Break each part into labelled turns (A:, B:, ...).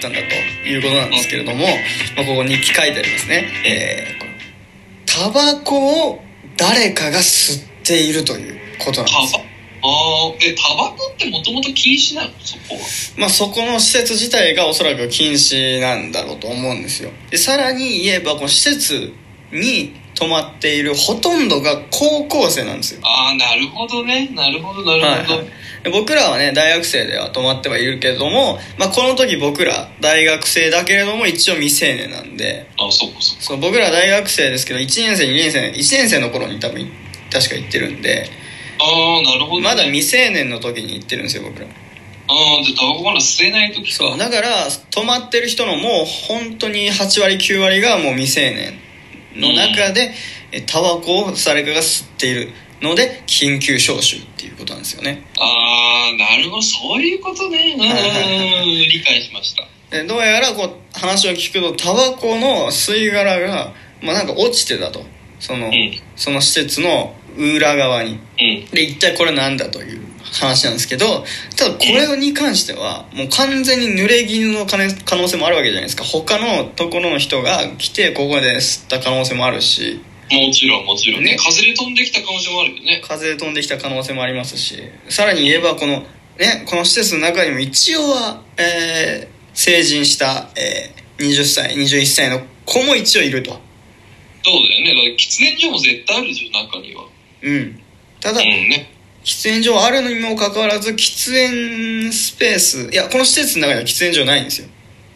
A: ったんだということなんですけれども、まあ、ここ日記書いてありますね。えー、タバコを誰かが吸っているということなんです
B: あ、え、タバコってもともと禁止なの？そこは。
A: まあそこの施設自体がおそらく禁止なんだろうと思うんですよ。で、さらに言えば、この施設に泊まっているほとんどが高校生なんですよ。
B: ああ、なるほどね。なるほど、なるほど。
A: はいはいで僕らはね大学生では泊まってはいるけれども、まあ、この時僕ら大学生だけれども一応未成年なんで
B: あそっかそっか。
A: そう僕ら大学生ですけど1年生2年生1年生の頃に多分確か行ってるんで
B: ああ、なるほど、ね。
A: まだ未成年の時に行ってるんですよ僕ら
B: ああ、じゃあタバコまだ吸えない時か。
A: そうだから泊まってる人のもう本当に8割9割がもう未成年の中で、えタバコを誰かが吸っているので緊急招集っていうことなんですよね
B: ああ、なるほど。そういうことね。うん。理解しました。
A: でどうやらこう話を聞くとタバコの吸い殻が、まあ、なんか落ちてたとその,、
B: ん
A: その施設の裏側に
B: うん。
A: で一体これなんだという話なんですけどただこれに関してはもう完全に濡れ衣の可能性もあるわけじゃないですか他のところの人が来てここで吸った可能性もあるし
B: もちろん、もちろんね。
A: ね
B: 風で飛んできた可能性もあるよね。
A: 風で飛んできた可能性もありますしさらに言えばこの,、ね、この施設の中にも一応は、えー成人した、えー20歳21歳の子も一応いると
B: そうだよね。だから喫煙所も絶対あるじゃん、中には。
A: うんただ
B: うんね。
A: 喫煙所あるのにもかかわらず喫煙スペースいやこの施設の中には喫煙所ないんですよ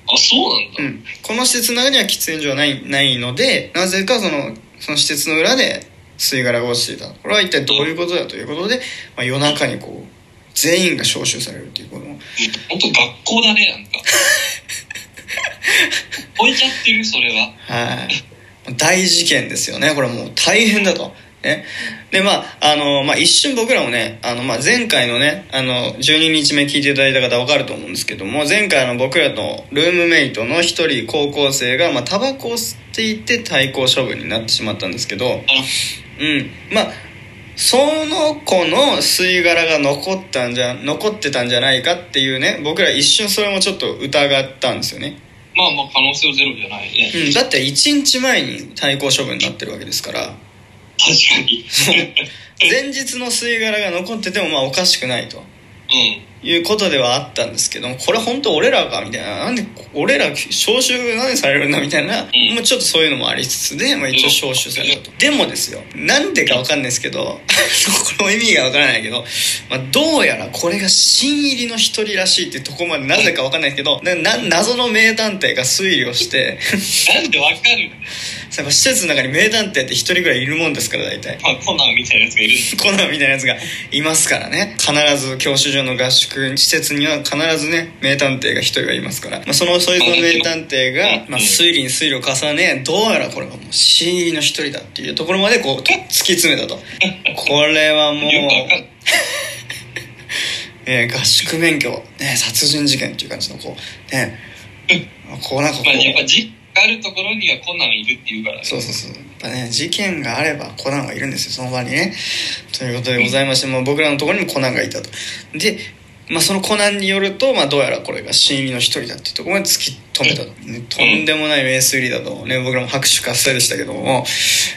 B: あ、そうなんだ。
A: うん、この施設の中には喫煙所はないないのでなぜかそのその施設の裏で吸い殻が落ちていたこれは一体どういうことだということで、まあ、夜中にこう全員が招集されるということも
B: 本当学校だね、なんか。超えちゃってる、それは。
A: はい大事件ですよねこれもう大変だと。ね、でまああの、まあ、一瞬僕らもねあの、まあ、前回のねあの12日目聞いていただいた方分かると思うんですけども前回の僕らのルームメイトの一人高校生が、まあ、タバコを吸っていて対抗処分になってしまったんですけどうん。まあその子の吸い殻が残ったんじゃ残ってたんじゃないかっていうね僕ら一瞬それもちょっと疑ったんですよね、
B: まあまあ、可能性はゼロじゃないね。
A: うん、だって1日前に対抗処分になってるわけですから
B: 確かに。
A: 前日の吸い殻が残っててもまあおかしくないと。
B: うん。
A: いうことではあったんですけどもこれ本当俺らかみたいな。なんで俺ら招集何されるんだみたいな、
B: ん。
A: もうちょっとそういうのもありつつで、まあ、一応招集されたと、でもですよなんでかわかんないですけど これも意味がわからないけど、まあ、どうやらこれが新入りの一人らしいっていうところまでなぜかわかんないですけどなな謎の名探偵が推理をして。
B: なんでわかる
A: やっぱ施設の中に名探偵って一人ぐらいいるもんですから大体。
B: まあ、コナンみたいなやつがいる
A: コナンみたいなやつがいますからね。必ず教習所の合宿施設には必ずね名探偵が一人はいますから、まあ、そのそいつの名探偵が、まあ、推理に推理を重ねどうやらこれはもう新入りの一人だっていうところまでこうと突き詰めたと。これはもう、えー 合宿免許、ね、殺人事件っていう感じのこうね。こうなんかこ
B: まあ、やっぱ
A: う
B: 実あるところにはコナンいるっていうからね。
A: そうそうそう。やっぱね事件があればコナンはいるんですよ。その場にね。ということでございまして、まあ、僕らのところにもコナンがいたと。で、まあ、そのコナンによると、まあ、どうやらこれが新入りの一人だっていうところまで突き止めたと、ねとんでもない名推理だと、ね、僕らも拍手喝采でしたけども。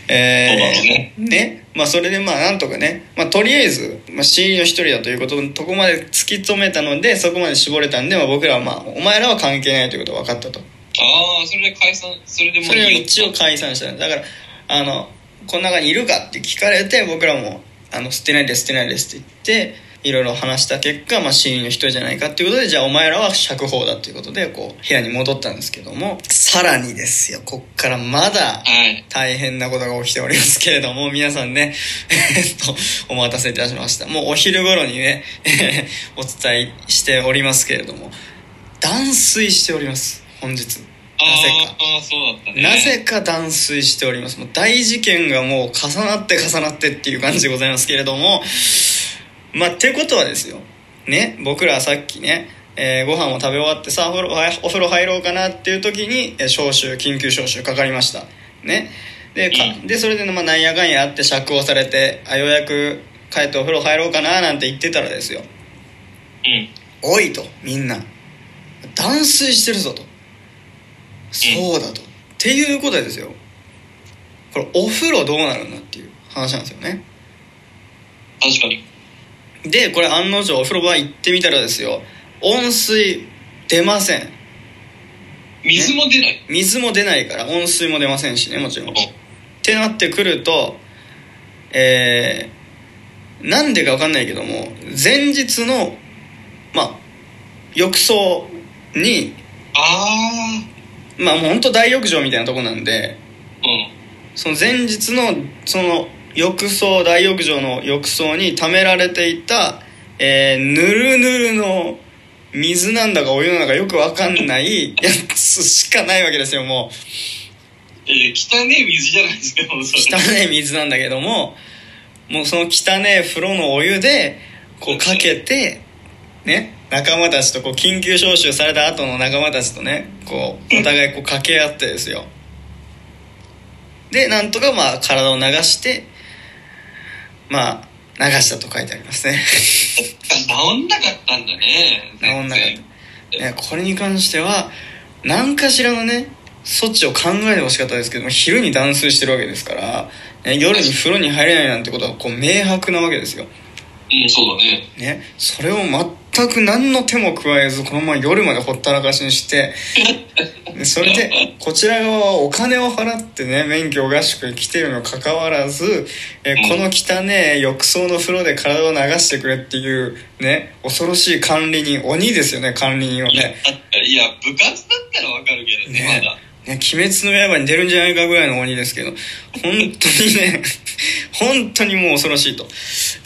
A: えーね。まあそれでまあなんとかね、まあ、とりあえず、まあ、新入りの一人だということのとこまで突き止めたのでそこまで絞れたんで、まあ、僕らはまあお前らは関係ないということが分かったと
B: ああ、それで解散、それでも
A: それを一応解散しただからあのこの中にいるかって聞かれて僕らもあの捨てないです捨てないですって言っていろいろ話した結果、まあ、死因の人じゃないかっていうことでじゃあお前らは釈放だっていうことでこう部屋に戻ったんですけどもさらにですよこっからまだ。大変なことが起きておりますけれども皆さんねえっとお待たせいたしましたもうお昼頃にね お伝えしておりますけれども断水しております本日なぜか。
B: ね。
A: なぜか断水しております。もう大事件がもう重なって重なってっていう感じでございますけれども。まあってことはですよ。ね僕らはさっきね、えーご飯を食べ終わってさあお風呂入ろうかなっていう時にえー招集緊急招集かかりました。ね。ででそれでまあなんやかんやあって釈放されてあようやく帰ってお風呂入ろうかななんて言ってたらですよ。
B: うん。
A: おいとみんな。断水してるぞとそうだと、っていうことですよ。これお風呂どうなるんだっていう話なんですよね。
B: 確かに。
A: でこれ案の定お風呂場行ってみたらですよ。温水出ません。
B: 水も出ない。
A: 水も出ないから温水も出ませんしねもちろん。っ
B: うん。
A: てなってくるとえー、なんでか分かんないけども前日のまあ浴槽に
B: あ
A: まあもう本当大浴場みたいなとこなんで
B: あ。うん。
A: その前日のその浴槽大浴場の浴槽に溜められていた、えー、ぬるぬるの水なんだかお湯なんだかよく分かんない やつしかないわけですよもう。
B: えー、汚ねえ水じゃないですか。
A: 汚い水なんだけどももうその汚い風呂のお湯でこうかけてね仲間たちとこう緊急招集された後の仲間たちとねこうお互いこう掛け合ってですよでなんとかまあ体を流してまあ流したと書いてありますね
B: 治んなかったんだね。
A: 治んなかったねこれに関しては何かしらのね措置を考えてほしかったですけども昼に断水してるわけですから、ね、夜に風呂に入れないなんてことはこう明白なわけですよ、
B: うん、そうだね。
A: ね、それを全く何の手も加えずこのまま夜までほったらかしにしてでそれでこちら側はお金を払ってね免許合宿に来てるにもかかわらず、えこの汚ね浴槽の風呂で体を流してくれっていうね恐ろしい管理人鬼ですよね管理人をね
B: いや、部活だったらわかるけどね、
A: ね
B: まだ。
A: ね、鬼滅の刃に出るんじゃないかぐらいの鬼ですけど、本当にね、本当にもう恐ろしいと。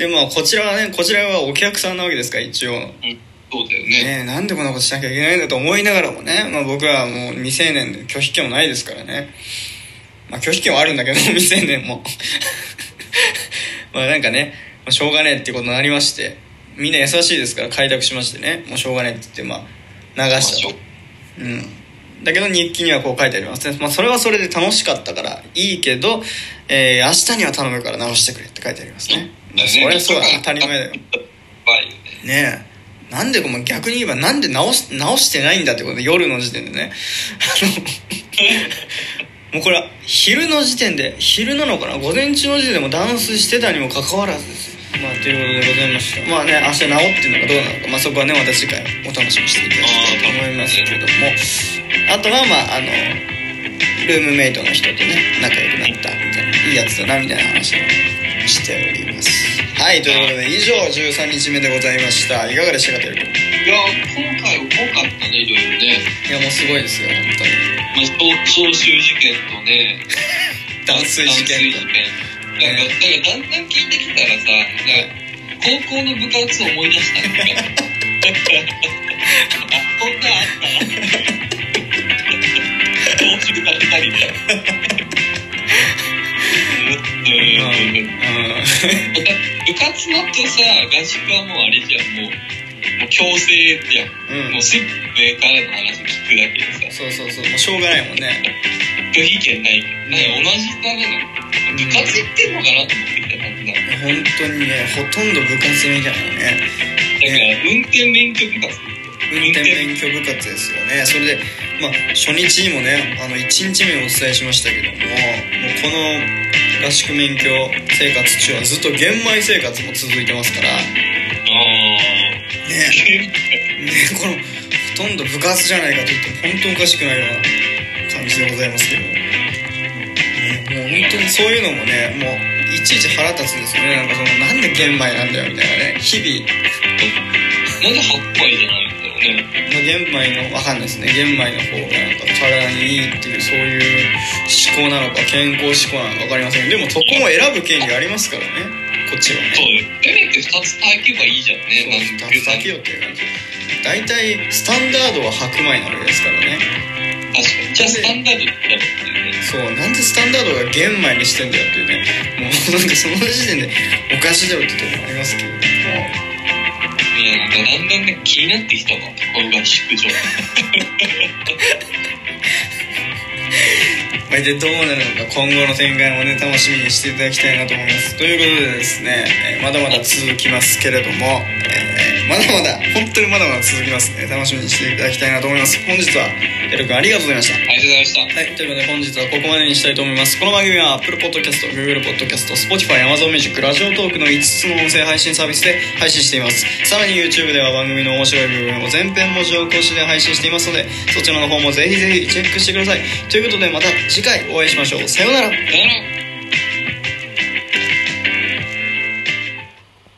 A: で、まあ、こちらはね、こちらはお客さんなわけですから、一応。
B: うん、そうだよね。
A: ね、なんでこんなことしなきゃいけないんだと思いながらもね、まあ僕はもう未成年で拒否権もないですからね。まあ拒否権はあるんだけど、未成年も。まあなんかね、まあしょうがねえってことになりまして、みんな優しいですから開拓しましてね、もうしょうがねえって言って、まあ流したと。うん、だけど日記にはこう書いてありますね、まあ、それはそれで楽しかったからいいけど、えー明日には頼むから直してくれって書いてありますね、まあ、そりゃそうだ当たり前だよ。ねなんでこの逆に言えばなんで直し直してないんだってことで夜の時点でねもうこれは昼の時点で昼なのかな午前中の時点でも断水してたにもかかわらずですよまあということでございましたまあね明日治ってるのかどうなのかまあそこはねまた次回お楽しみにしていただきたいと思いますけれどもあとはまああのルームメイトの人とね仲良くなったみたいないいやつだなみたいな話をしております。はいということで以上13日目でございました。いかがでしたかという
B: いや、今回多かったね、いろいろね。
A: いやもうすごいですよ本当に。
B: まあ、集事件とね、
A: 断水事件と。
B: 断水事件。なんか、なんかだんだん聞いてきたらさ、高校の部活思い出したん こんなんあった？わ。教習が二人部活のとさ、合宿はもうあれじゃん、もう、もう強制じゃん。
A: うん。
B: もうすぐ上からの話聞くだけでさ、
A: そうそうそうもうしょうがないもん。ね
B: 拒否権ない、なん。か同じだね。部活行ってん。のかなと思ってきた感じだ。
A: 本当にねほとん。ど部活みたいなね
B: だから、運転免許部活。
A: 運転免許部活ですよねそれでまあ初日にもねあの1日目にお伝えしましたけどももうこの合宿免許生活中はずっと玄米生活も続いてますから。ね
B: あ
A: ね。
B: あ。
A: このほとんど部活じゃないかと言っても本当おかしくないような感じでございますけど。も、ね、もう本当にそういうのもねもういちいち腹立つんですよね。なんかそのなんで玄米なんだよみたいなね。日々。
B: なんで8杯じゃない。
A: まあ玄米のわかんないですね。玄米の方がなんか体にいいっていうそういう思考なのか健康志向なのか分かりません。でもそこも選ぶ権利ありますからね。こっちはね。
B: そうよ。せめて2つ炊けばいいじゃんね。
A: そう2つだけよっていう感じ。大体スタンダードは白米なわけですからね。
B: 確かに。じゃあスタンダードってやるっていうね。
A: そうなんでスタンダードが玄米にしてんだよっていうね。もうなんかその時点でおかしいだろってところもありますけれども。
B: い ね、なんかだんだんね、気になってきたわ。この合宿所。
A: まあ、一体どうなるのか今後の展開もね楽しみにしていただきたいなと思いますということでですね、まだまだ続きますけれども、えーまだまだ本当にまだまだ続きますね楽しみにしていただきたいなと思います本日はエル君ありがとうございました
B: ありがとうございました
A: はい、ということで本日はここまでにしたいと思います。この番組は Apple Podcast、Google Podcast、Spotify、Amazon Music、ラジオトークの5つの音声配信サービスで配信しています。さらに YouTube では番組の面白い部分を全編文字起こしで配信していますので、そちらの方もぜひぜひチェックしてください。ということでまた次回お会いしましょう。さようなら。
B: さよなら